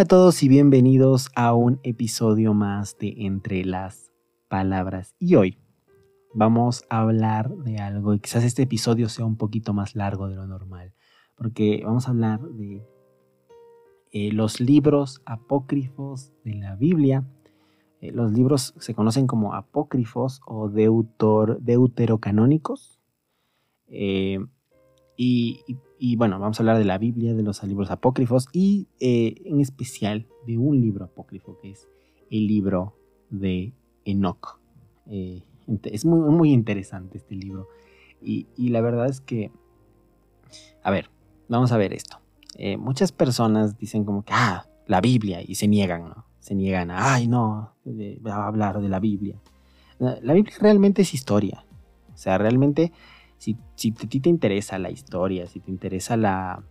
Hola a todos y bienvenidos a un episodio más de Entre las Palabras. Y hoy vamos a hablar de algo y quizás este episodio sea un poquito más largo de lo normal, porque vamos a hablar de eh, los libros apócrifos de la Biblia. Eh, los libros se conocen como apócrifos o deuterocanónicos. Eh, y, bueno, vamos a hablar de la Biblia, de los libros apócrifos y en especial de un libro apócrifo que es el libro de Enoch. es muy, muy interesante este libro. Y, y, la verdad es que, a ver, vamos a ver esto. Eh, muchas personas dicen como que, ah, la Biblia, y se niegan, ¿no? Se niegan a, ay, no, a hablar de la Biblia. La Biblia realmente es historia. O sea, realmente, si, si a ti te interesa la historia, si te interesa la,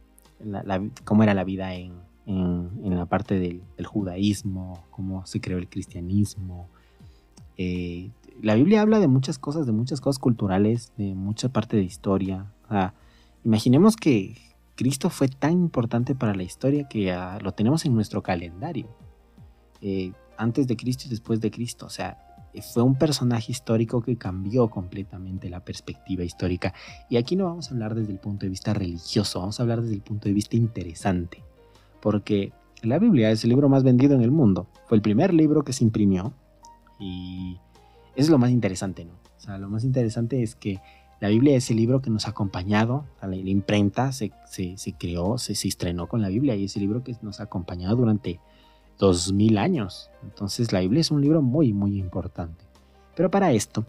cómo era la vida en, en, la parte del, judaísmo, cómo se creó el cristianismo, eh, la Biblia habla de muchas cosas, de muchas cosas culturales, de mucha parte de historia. O sea, imaginemos que Cristo fue tan importante para la historia que lo tenemos en nuestro calendario. Eh, antes de Cristo y después de Cristo. O sea, fue un personaje histórico que cambió completamente la perspectiva histórica. Y aquí no vamos a hablar desde el punto de vista religioso, vamos a hablar desde el punto de vista interesante. Porque la Biblia es el libro más vendido en el mundo. Fue el primer libro que se imprimió. Y es lo más interesante, ¿no? O sea, lo más interesante es que la Biblia es el libro que nos ha acompañado, la, imprenta se, creó, se, estrenó con la Biblia y es el libro que nos ha acompañado durante dos mil años. Entonces la Biblia es un libro muy, muy importante. Pero para esto,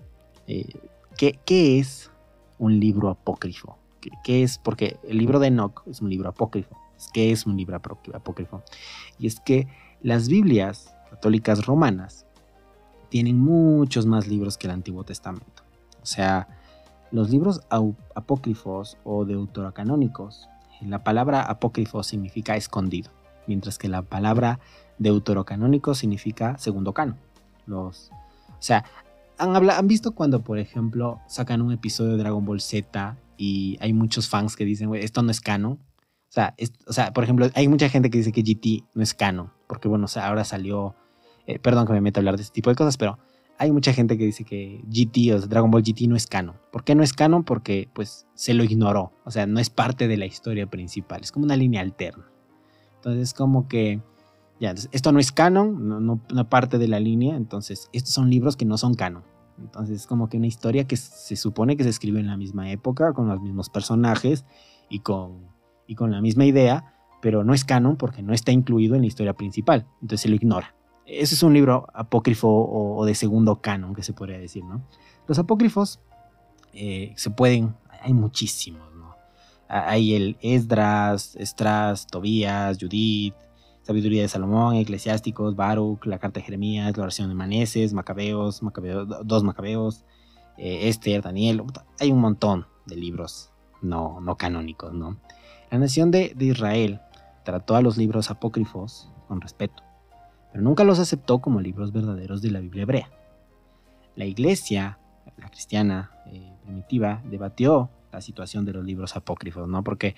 eh, ¿qué, es un libro apócrifo? ¿Qué, es? Porque el libro de Enoch es un libro apócrifo. ¿Qué es un libro apócrifo? Y es que las Biblias católicas romanas tienen muchos más libros que el Antiguo Testamento. O sea, los libros apócrifos o deuterocanónicos, la palabra apócrifo significa escondido, mientras que la palabra deuterocanónico significa segundo cano. Los, o sea, han, han visto cuando, por ejemplo, sacan un episodio de Dragon Ball Z y hay muchos fans que dicen, esto no es canon. O sea, o sea, por ejemplo, hay mucha gente que dice que GT no es canon, porque bueno, ahora salió, eh, perdón que me meta a hablar de este tipo de cosas, pero hay mucha gente que dice que GT o Dragon Ball GT no es canon. ¿Por qué no es canon? Porque pues se lo ignoró. O sea, no es parte de la historia principal. Es como una línea alterna. Entonces, como que esto no es canon, no, no, parte de la línea. Entonces, estos son libros que no son canon. Entonces, es como que una historia que se supone que se escribe en la misma época, con los mismos personajes y con, y con la misma idea, pero no es canon porque no está incluido en la historia principal. Entonces, se lo ignora ese es un libro apócrifo o, de segundo canon, que se podría decir, ¿no? Los apócrifos eh, se pueden, hay muchísimos, ¿no? Hay el Esdras, Estras, Tobías, Judith, Sabiduría de Salomón, Eclesiásticos, Baruch, la Carta de Jeremías, la oración de Maneses, Macabeos, dos Macabeos, eh, Esther, Daniel, hay un montón de libros no, no canónicos, ¿no? La nación de Israel trató a los libros apócrifos con respeto pero nunca los aceptó como libros verdaderos de la Biblia hebrea. La iglesia, la cristiana eh, primitiva, debatió la situación de los libros apócrifos, ¿no? Porque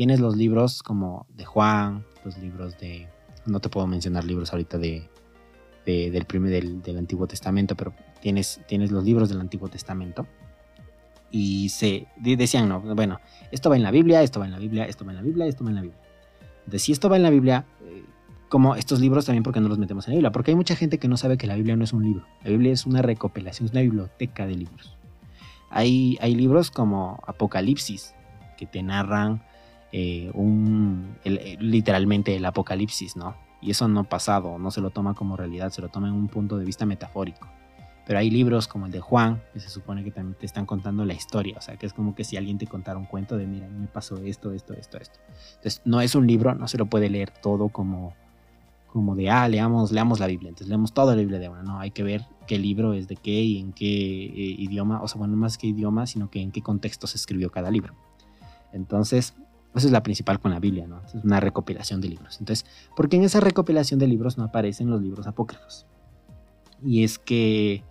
tienes los libros como de Juan, los libros de... No te puedo mencionar libros ahorita de, del, primer, del, Antiguo Testamento, pero tienes, tienes los libros del Antiguo Testamento. Y se decían, no, bueno, esto va en la Biblia, esto va en la Biblia, esto va en la Biblia, esto va en la Biblia. Entonces, si esto va en la Biblia, eh, como estos libros también porque no los metemos en la Biblia, porque hay mucha gente que no sabe que la Biblia no es un libro, la Biblia es una recopilación, es una biblioteca de libros. Hay, hay libros como Apocalipsis, que te narran eh, un, literalmente el apocalipsis, ¿no? Y eso no pasado, no se lo toma como realidad, se lo toma en un punto de vista metafórico. Pero hay libros como el de Juan, que se supone que también te están contando la historia, o sea, que es como que si alguien te contara un cuento de, mira, me pasó esto, esto, esto, esto. Entonces, no es un libro, no se lo puede leer todo como como de, ah, leamos, leamos la Biblia, entonces leemos toda la Biblia de una, no, hay que ver qué libro es de qué y en qué eh, idioma, o sea, bueno, no más que idioma, sino que en qué contexto se escribió cada libro. Entonces, esa es la principal con la Biblia, ¿no? Es una recopilación de libros. Entonces, ¿por qué en esa recopilación de libros no aparecen los libros apócrifos? Y es que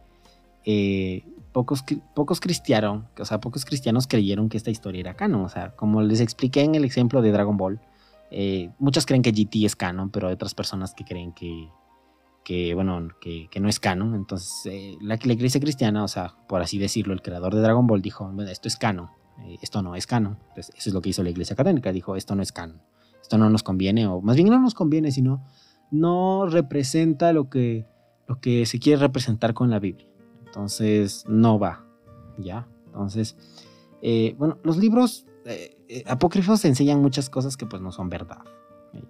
eh, pocos, pocos cristianos, o sea, pocos cristianos creyeron que esta historia era canon. O sea, como les expliqué en el ejemplo de Dragon Ball, Eh, muchos creen que GT es canon, pero hay otras personas que creen que, que bueno, que, no es canon. Entonces, eh, la, la, iglesia cristiana, o sea, por así decirlo, el creador de Dragon Ball dijo, bueno, esto es canon, esto no es canon. Entonces, eso es lo que hizo la iglesia católica, dijo, esto no es canon, esto no nos conviene, o más bien no nos conviene, sino no representa lo que, lo que se quiere representar con la Biblia. Entonces, no va, ¿ya? Entonces, bueno, los libros eh, apócrifos enseñan muchas cosas que pues no son verdad.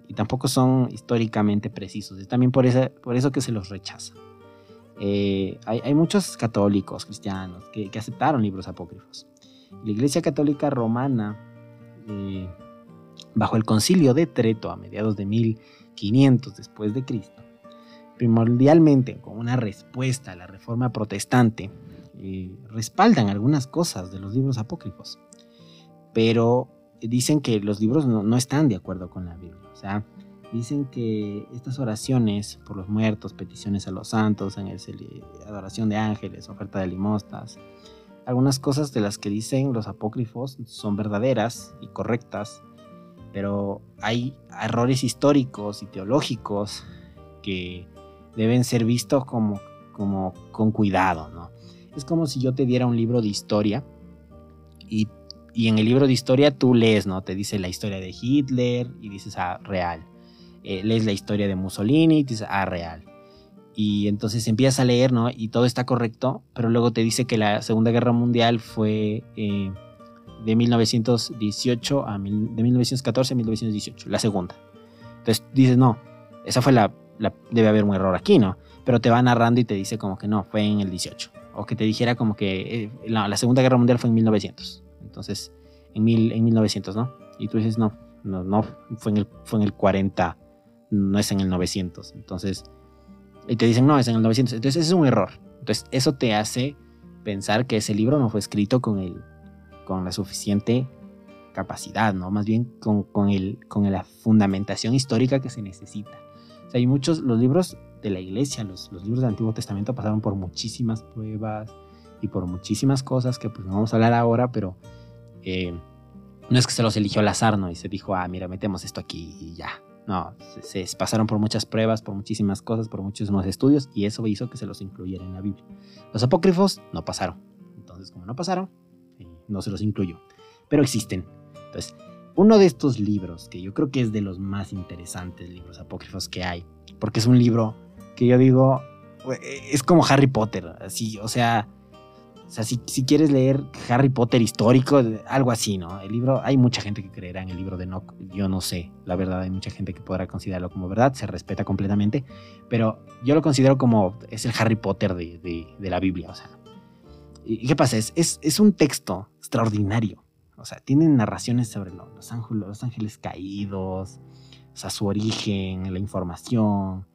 y tampoco son históricamente precisos. Es también por, por eso que se los rechaza. Eh, hay, muchos católicos, cristianos, que, aceptaron libros apócrifos. La Iglesia Católica Romana, eh, bajo el concilio de Treto a mediados de 1500 después de Cristo, primordialmente con una respuesta a la reforma protestante, respaldan algunas cosas de los libros apócrifos pero dicen que los libros no, están de acuerdo con la Biblia. O sea, dicen que estas oraciones por los muertos, peticiones a los santos, adoración de ángeles, oferta de limosnas, algunas cosas de las que dicen los apócrifos son verdaderas y correctas, pero hay errores históricos y teológicos que deben ser vistos como, como con cuidado, ¿no? Es como si yo te diera un libro de historia y y en el libro de historia tú lees, ¿no? Te dice la historia de Hitler y dices, ah, real. Eh, lees la historia de Mussolini y dices, ah, real. Y entonces empiezas a leer, ¿no? Y todo está correcto, pero luego te dice que la Segunda Guerra Mundial fue eh, de 1918 a de 1914 a 1918, la segunda. Entonces dices, no, esa fue la, debe haber un error aquí, ¿no? Pero te va narrando y te dice como que no, fue en el 18. O que te dijera como que eh, la Segunda Guerra Mundial fue en 1900. Entonces, en, mil, en 1900, ¿no? Y tú dices, no, no, no, fue en, el, fue en el 40, no es en el 900. Entonces, y te dicen, no, es en el 900. Entonces, es un error. Entonces, eso te hace pensar que ese libro no fue escrito con, el, con la suficiente capacidad, ¿no? Más bien con, con, el, con la fundamentación histórica que se necesita. O sea, hay muchos, los libros de la iglesia, los, los libros del Antiguo Testamento pasaron por muchísimas pruebas y por muchísimas cosas que pues no vamos a hablar ahora, pero eh, no es que se los eligió al azar, ¿no? Y se dijo, ah, mira, metemos esto aquí y ya. No, se, pasaron por muchas pruebas, por muchísimas cosas, por muchísimos estudios y eso hizo que se los incluyera en la Biblia. Los apócrifos no pasaron. Entonces, como no pasaron, eh, no se los incluyó. Pero existen. Entonces, uno de estos libros, que yo creo que es de los más interesantes libros apócrifos que hay, porque es un libro que yo digo, es como Harry Potter, así, o sea, o sea, si, quieres leer Harry Potter histórico, algo así, ¿no? El libro, hay mucha gente que creerá en el libro de Enoch, yo no sé, la verdad, hay mucha gente que podrá considerarlo como verdad, se respeta completamente, pero yo lo considero como, es el Harry Potter de, la Biblia, o sea. ¿Y qué pasa? Es, es, un texto extraordinario, o sea, tiene narraciones sobre los, ángeles, los ángeles caídos, o sea, su origen, la información.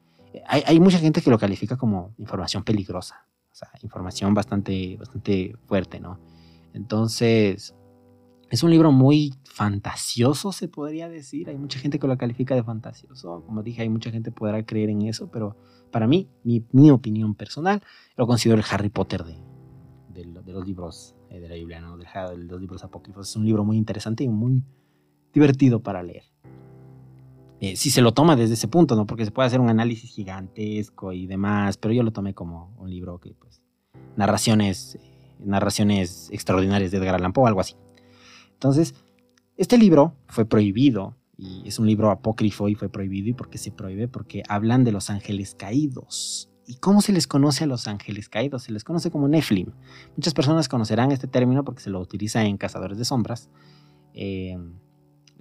Hay, hay mucha gente que lo califica como información peligrosa, o sea, información bastante, bastante fuerte, ¿no? Entonces, es un libro muy fantasioso, se podría decir. Hay mucha gente que lo califica de fantasioso. Como dije, hay mucha gente que podrá creer en eso, pero para mí, mi, opinión personal, lo considero el Harry Potter de, de, los libros eh, de la Biblia, ¿no? de, los libros apócrifos. Es un libro muy interesante y muy divertido para leer. Eh, si se lo toma desde ese punto, ¿no? Porque se puede hacer un análisis gigantesco y demás, pero yo lo tomé como un libro que, pues, narraciones, eh, narraciones extraordinarias de Edgar Allan Poe, algo así. Entonces, este libro fue prohibido y es un libro apócrifo y fue prohibido. ¿Y por qué se prohíbe? Porque hablan de los ángeles caídos. ¿Y cómo se les conoce a los ángeles caídos? Se les conoce como Nephilim. Muchas personas conocerán este término porque se lo utiliza en Cazadores de Sombras. Eh,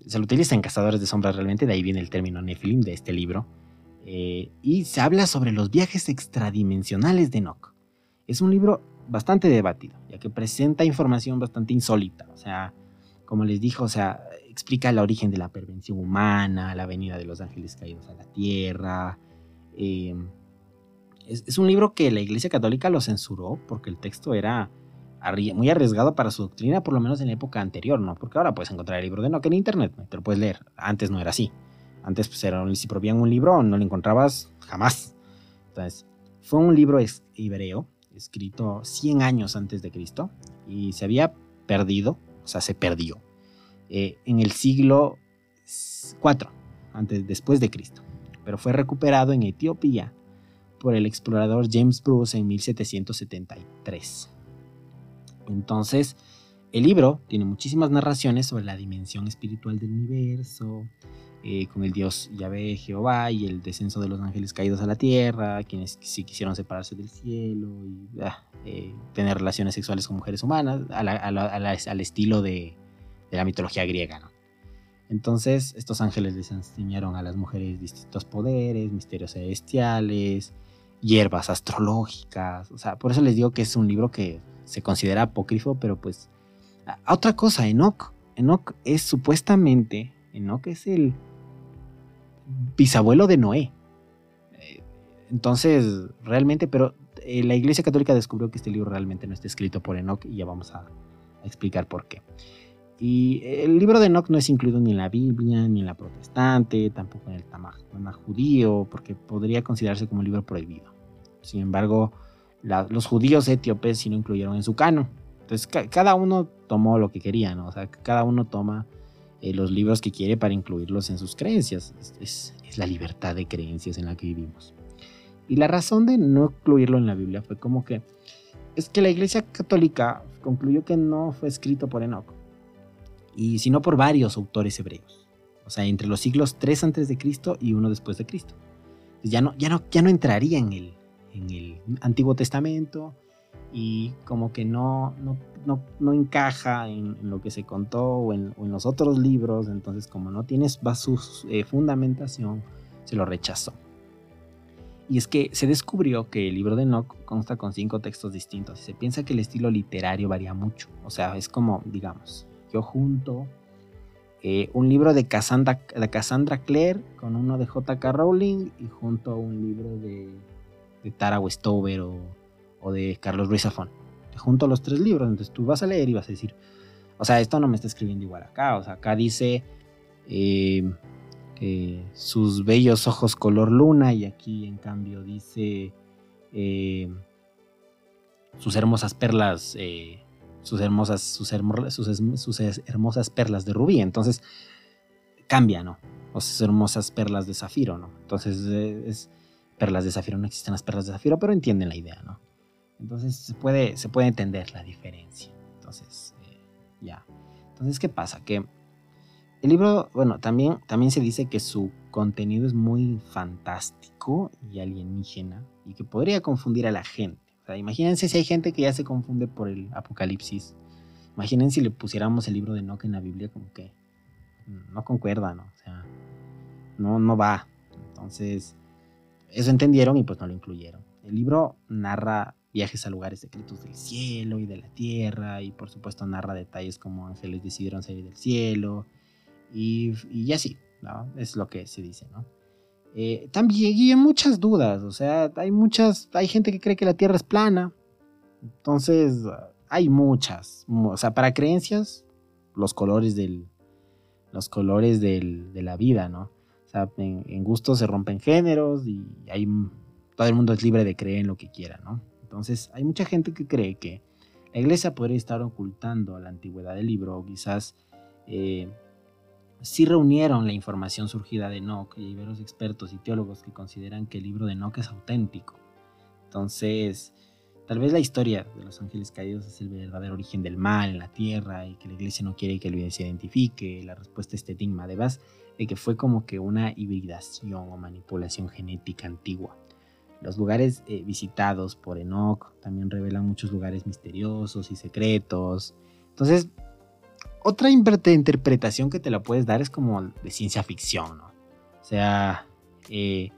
se lo utiliza en Cazadores de Sombras realmente, de ahí viene el término Nephilim de este libro. Eh, y se habla sobre los viajes extradimensionales de Enoch. Es un libro bastante debatido, ya que presenta información bastante insólita. O sea, como les dijo, o sea, explica el origen de la pervención humana, la venida de los ángeles caídos a la tierra. Eh, es, un libro que la Iglesia Católica lo censuró porque el texto era muy arriesgado para su doctrina, por lo menos en la época anterior, ¿no? Porque ahora puedes encontrar el libro de Enoch en internet, te lo puedes leer. Antes no era así. Antes, pues, era, si prohibían un libro, no lo encontrabas jamás. Entonces, fue un libro hebreo, escrito 100 años antes de Cristo, y se había perdido, o sea, se perdió, eh, en el siglo IV antes, después de Cristo, pero fue recuperado en Etiopía por el explorador James Bruce en 1773. Entonces, el libro tiene muchísimas narraciones sobre la dimensión espiritual del universo, eh, con el dios Yahvé, Jehová y el descenso de los ángeles caídos a la tierra, quienes sí quisieron separarse del cielo y ah, eh, tener relaciones sexuales con mujeres humanas, al estilo de, la mitología griega. Entonces, estos ángeles les enseñaron a las mujeres distintos poderes, misterios celestiales, hierbas astrológicas. O sea, por eso les digo que es un libro que se considera apócrifo, pero pues. otra cosa, Enoch. Enoch es supuestamente. Enoch es el bisabuelo de Noé. Eh, entonces, realmente, pero eh, la Iglesia Católica descubrió que este libro realmente no está escrito por Enoch y ya vamos a, explicar por qué. Y el libro de Enoch no es incluido ni en la Biblia, ni en la protestante, tampoco en el Tanaj judío, porque podría considerarse como un libro prohibido. Sin embargo, los judíos etíopes sí lo incluyeron en su cano. Entonces, cada uno tomó lo que quería, ¿no? O sea, cada uno toma eh, los libros que quiere para incluirlos en sus creencias. Es, la libertad de creencias en la que vivimos. Y la razón de no incluirlo en la Biblia fue como que es que la Iglesia Católica concluyó que no fue escrito por Enoch, y sino por varios autores hebreos. O sea, entre los siglos 3 antes de Cristo y uno después de Cristo. ya no, ya no, ya no entraría en el, en el Antiguo Testamento y como que no, no, no, encaja en, lo que se contó o en, los otros libros, entonces como no tienes su eh, fundamentación, se lo rechazó. Y es que se descubrió que el libro de Enoch consta con cinco textos distintos se piensa que el estilo literario varía mucho. O sea, es como, digamos, yo junto eh, un libro de Cassandra, de Cassandra Clare con uno de J.K. Rowling y junto a un libro de, de Tara Westover o de Carlos Ruiz Zafón. Junto a los tres libros, entonces tú vas a leer y vas a decir, o sea, esto no me está escribiendo igual acá, o sea, acá dice eh, sus bellos ojos color luna y aquí en cambio dice eh, sus hermosas perlas, eh, sus, hermosas, sus, sus, hermosas perlas de rubí, entonces cambia, ¿no? O sus hermosas perlas de zafiro, ¿no? Entonces es perlas de zafiro, no existen las perlas de zafiro, pero entienden la idea, ¿no? Entonces se puede, se puede entender la diferencia. Entonces, eh, ya. Entonces, ¿qué pasa? Que el libro, bueno, también, también se dice que su contenido es muy fantástico y alienígena y que podría confundir a la gente. O sea, imagínense si hay gente que ya se confunde por el apocalipsis. Imaginen si le pusiéramos el libro de Enoch en la Biblia, como que no concuerda, ¿no? O sea, no, no va. Entonces, eso entendieron y pues no lo incluyeron. El libro narra viajes a lugares secretos del cielo y de la tierra, y por supuesto narra detalles como ángeles decidieron salir del cielo, y, y así, ¿no? Es lo que se dice, ¿no? Eh, también y hay muchas dudas, o sea, hay muchas, hay gente que cree que la tierra es plana, entonces hay muchas, o sea, para creencias, los colores del, los colores del, de la vida, ¿no? Sea, en, en gusto se rompen géneros y hay, todo el mundo es libre de creer en lo que quiera, ¿no? Entonces, hay mucha gente que cree que la iglesia podría estar ocultando la antigüedad del libro, o quizás eh, sí reunieron la información surgida de Enoch, y hay varios expertos y teólogos que consideran que el libro de Enoch es auténtico. Entonces, tal vez la historia de los ángeles caídos es el verdadero origen del mal en la tierra y que la iglesia no quiere que el se identifique. La respuesta a este enigma, además de que fue como que una hibridación o manipulación genética antigua. Los lugares eh, visitados por Enoch también revelan muchos lugares misteriosos y secretos. Entonces, otra interpretación que te la puedes dar es como de ciencia ficción, ¿no? O sea, eh,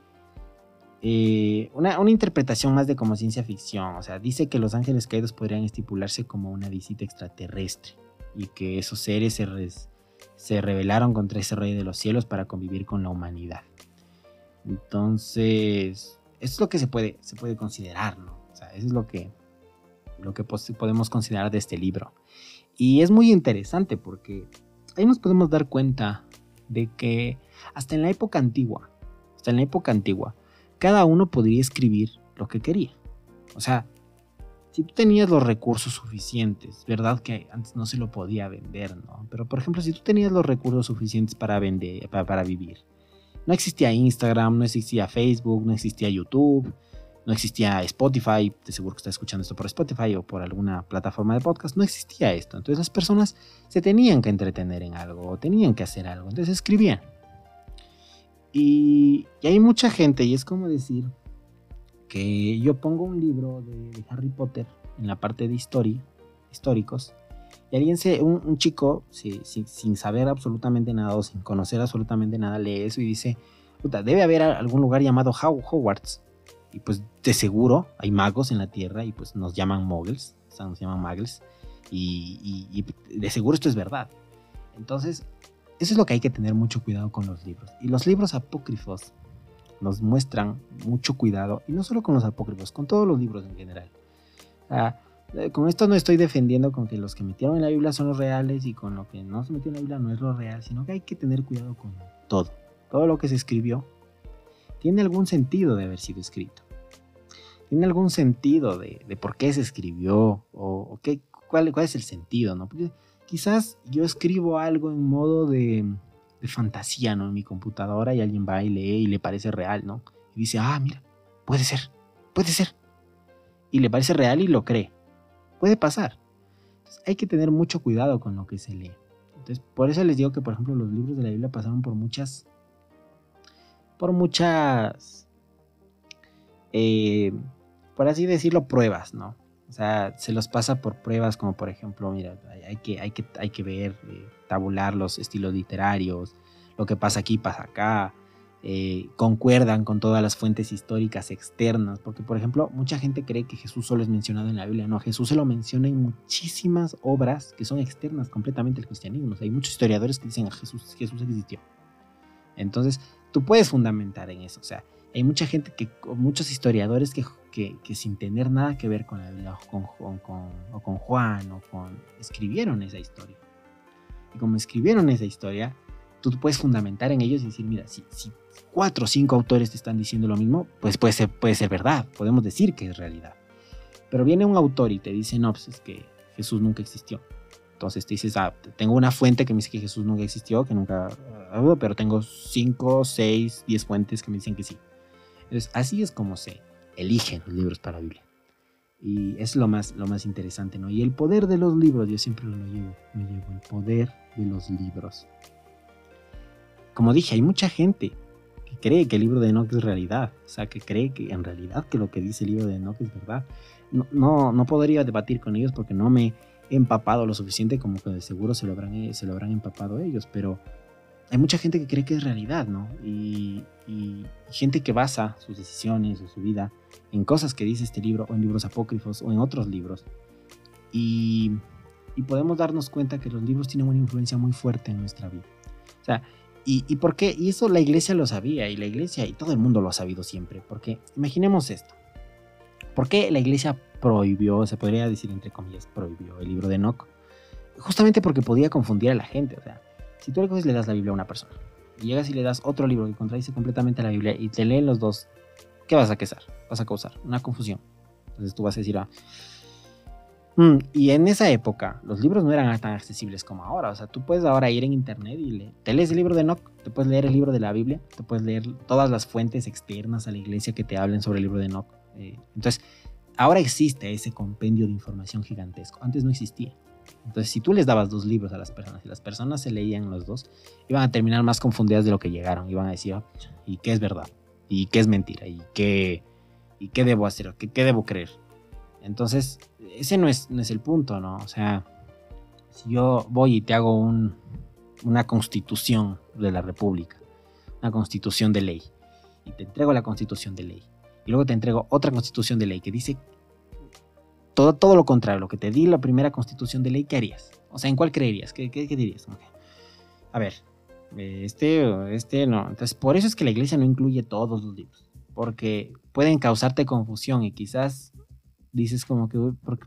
eh, una, interpretación más de como ciencia ficción. O sea, dice que los ángeles caídos podrían estipularse como una visita extraterrestre y que esos seres se, se rebelaron contra ese rey de los cielos para convivir con la humanidad. Entonces, eso es lo que se puede, se puede considerar, ¿no? O sea, eso es lo que, lo que podemos considerar de este libro. Y es muy interesante porque ahí nos podemos dar cuenta de que hasta en la época antigua, hasta en la época antigua, cada uno podría escribir lo que quería. O sea, si tú tenías los recursos suficientes, ¿verdad? Que antes no se lo podía vender, ¿no? Pero por ejemplo, si tú tenías los recursos suficientes para vender, para, para vivir, no existía Instagram, no existía Facebook, no existía YouTube, no existía Spotify, de seguro que está escuchando esto por Spotify o por alguna plataforma de podcast, no existía esto. Entonces las personas se tenían que entretener en algo o tenían que hacer algo, entonces escribían. Y, hay mucha gente, y es como decir que yo pongo un libro de, Harry Potter en la parte de historia, históricos, y alguien se, un, chico, sin saber absolutamente nada o sin conocer absolutamente nada, lee eso y dice, debe haber algún lugar llamado Hogwarts y pues de seguro hay magos en la Tierra y pues nos llaman muggles, o sea, nos llaman muggles. Y, de seguro esto es verdad. Entonces, eso es lo que hay que tener mucho cuidado con los libros. Y los libros apócrifos nos muestran mucho cuidado, y no solo con los apócrifos, con todos los libros en general. Eh, con esto no estoy defendiendo con que los que metieron en la Biblia son los reales y con lo que no se metió en la Biblia no es lo real, sino que hay que tener cuidado con todo. Todo lo que se escribió tiene algún sentido de haber sido escrito tiene algún sentido de, por qué se escribió o, qué, cuál, cuál, es el sentido, ¿no? Quizás yo escribo algo en modo de, de, fantasía, ¿no? En mi computadora y alguien va y lee y le parece real, ¿no? Y dice, ah, mira, puede ser, puede ser. Y le parece real y lo cree. Puede pasar. Entonces, hay que tener mucho cuidado con lo que se lee. Entonces, por eso les digo que, por ejemplo, los libros de la Biblia pasaron por muchas, por muchas, eh, por así decirlo, pruebas, ¿no? O sea, se los pasa por pruebas como por ejemplo, mira, hay que, hay que, hay que ver, eh, tabular los estilos literarios, lo que pasa aquí pasa acá, eh, concuerdan con todas las fuentes históricas externas, porque por ejemplo, mucha gente cree que Jesús solo es mencionado en la Biblia, no, Jesús se lo menciona en muchísimas obras que son externas completamente al cristianismo, hay muchos historiadores que dicen que Jesús, Jesús existió. Entonces, tú puedes fundamentar en eso, o sea, hay mucha gente que, muchos historiadores que, que, sin tener nada que ver con la Biblia o con, o con Juan o con... escribieron esa historia. Como escribieron esa historia, tú puedes fundamentar en ellos y decir, mira, si, si cuatro o cinco autores te están diciendo lo mismo, pues puede ser, puede ser verdad, podemos decir que es realidad. Pero viene un autor y te dice, no, pues es que Jesús nunca existió. Entonces te dices, ah, tengo una fuente que me dice que Jesús nunca existió, que nunca, ah, pero tengo cinco, seis, diez fuentes que me dicen que sí. Entonces, así es como se eligen los libros para la Biblia. Y es lo más, lo más interesante, ¿no? Y el poder de los libros, yo siempre lo llevo, me llevo, el poder de los libros. Como dije, hay mucha gente que cree que el libro de Enoch es realidad, o sea, que cree que en realidad que lo que dice el libro de Enoch es verdad. No, no, no podría debatir con ellos porque no me he empapado lo suficiente como que de seguro se lo habrán, se lo habrán empapado ellos, pero hay mucha gente que cree que es realidad, ¿no? Y, gente que basa sus decisiones o su vida en cosas que dice este libro, o en libros apócrifos, o en otros libros. Y, podemos darnos cuenta que los libros tienen una influencia muy fuerte en nuestra vida. O sea, ¿y, ¿y por qué? Y eso la iglesia lo sabía, y la iglesia, y todo el mundo lo ha sabido siempre. Porque imaginemos esto. ¿Por qué la iglesia prohibió, se podría decir entre comillas, prohibió el libro de Enoch? Justamente porque podía confundir a la gente. O sea, si tú le das la Biblia a una persona, y llegas y le das otro libro que contradice completamente la Biblia y te leen los dos, ¿qué vas a causar? Vas a causar una confusión. Entonces tú vas a decir, ah, mm", y en esa época los libros no eran tan accesibles como ahora. O sea, tú puedes ahora ir en internet y le, te lees el libro de Enoch, te puedes leer el libro de la Biblia, te puedes leer todas las fuentes externas a la iglesia que te hablen sobre el libro de Enoch. Eh, entonces, ahora existe ese compendio de información gigantesco. Antes no existía. Entonces, si tú les dabas dos libros a las personas y las personas se leían los dos, iban a terminar más confundidas de lo que llegaron. Iban a decir, ah, ¿y qué es verdad? ¿Y qué es mentira? ¿Y qué, y qué debo hacer? ¿Qué, ¿Qué, debo creer? Entonces, ese no es, el punto, ¿no? O sea, si yo voy y te hago un, una constitución de la República, una constitución de ley, y te entrego la constitución de ley, y luego te entrego otra constitución de ley que dice todo, todo lo contrario, lo que te di la primera constitución de ley, ¿qué harías? O sea, ¿en cuál creerías? ¿Qué, qué, dirías? A ver, este, este no. Entonces, por eso es que la iglesia no incluye todos los libros, porque pueden causarte confusión y quizás dices como que,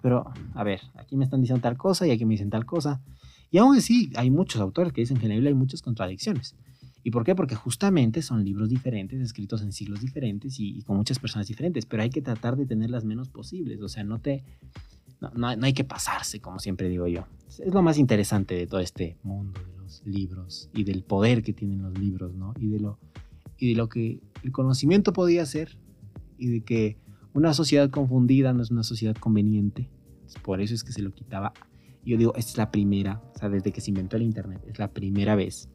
pero, a ver, aquí me están diciendo tal cosa y aquí me dicen tal cosa. Y aún así, hay muchos autores que dicen que en la Biblia hay muchas contradicciones. ¿Y por qué? Porque justamente son libros diferentes, escritos en siglos diferentes y, con muchas personas diferentes, pero hay que tratar de tener las menos posibles, o sea, no te... No, hay que pasarse, como siempre digo yo. Es lo más interesante de todo este mundo de los libros y del poder que tienen los libros, ¿no? Y de lo y de lo que el conocimiento podía ser y de que una sociedad confundida no es una sociedad conveniente. Por eso es que se lo quitaba. Yo digo, es la primera, o sea, desde que se inventó el Internet, es la primera vez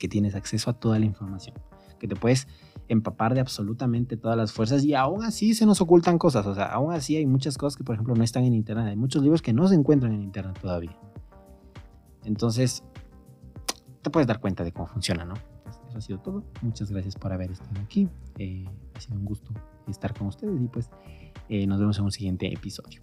que tienes acceso a toda la información, que te puedes empapar de absolutamente todas las fuerzas y aún así se nos ocultan cosas, o sea, aún así hay muchas cosas que por ejemplo no están en Internet, hay muchos libros que no se encuentran en Internet todavía. Entonces, te puedes dar cuenta de cómo funciona, ¿no? Pues, eso ha sido todo. Muchas gracias por haber estado aquí. Eh, ha sido un gusto estar con ustedes y pues eh, nos vemos en un siguiente episodio.